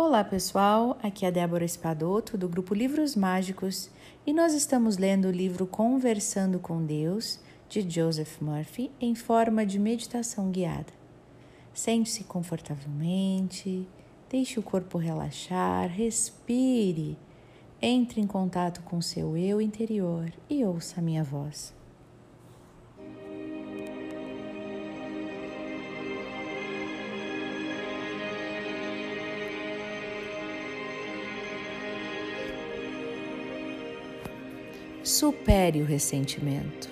Olá pessoal, aqui é a Débora Espadoto do grupo Livros Mágicos e nós estamos lendo o livro Conversando com Deus de Joseph Murphy em forma de meditação guiada. Sente-se confortavelmente, deixe o corpo relaxar, respire, entre em contato com seu eu interior e ouça a minha voz. Supere o ressentimento.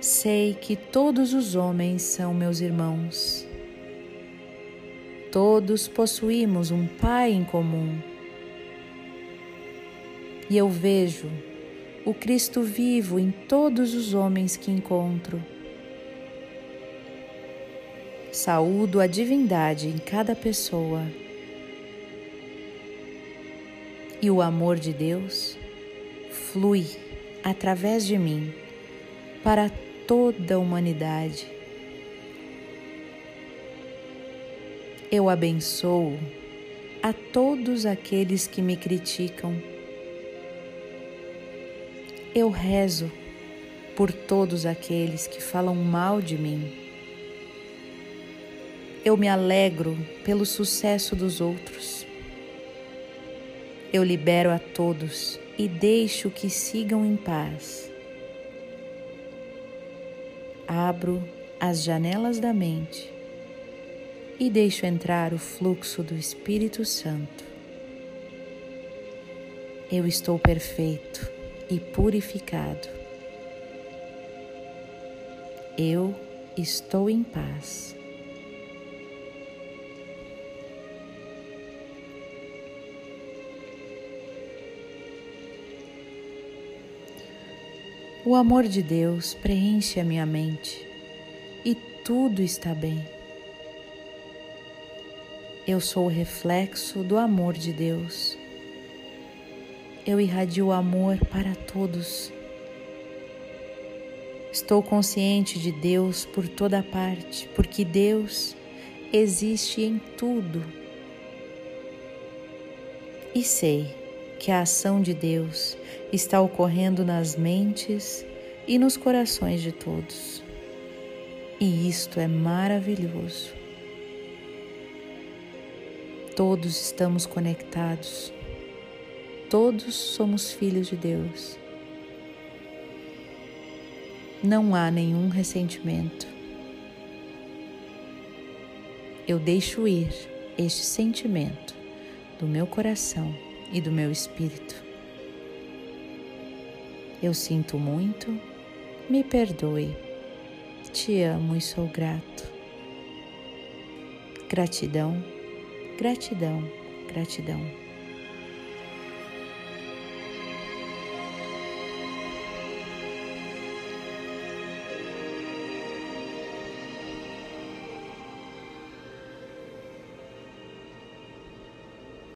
Sei que todos os homens são meus irmãos. Todos possuímos um Pai em comum. E eu vejo o Cristo vivo em todos os homens que encontro. Saúdo a divindade em cada pessoa e o amor de Deus flui através de mim para toda a humanidade. Eu abençoo a todos aqueles que me criticam. Eu rezo por todos aqueles que falam mal de mim. Eu me alegro pelo sucesso dos outros. Eu libero a todos e deixo que sigam em paz. Abro as janelas da mente e deixo entrar o fluxo do Espírito Santo. Eu estou perfeito e purificado. Eu estou em paz. O amor de Deus preenche a minha mente e tudo está bem. Eu sou o reflexo do amor de Deus. Eu irradio amor para todos. Estou consciente de Deus por toda parte, porque Deus existe em tudo. E sei que a ação de Deus está ocorrendo nas mentes e nos corações de todos. E isto é maravilhoso. Todos estamos conectados. Todos somos filhos de Deus. Não há nenhum ressentimento. Eu deixo ir este sentimento do meu coração e do meu espírito. Eu sinto muito, me perdoe, te amo e sou grato. Gratidão, gratidão, gratidão.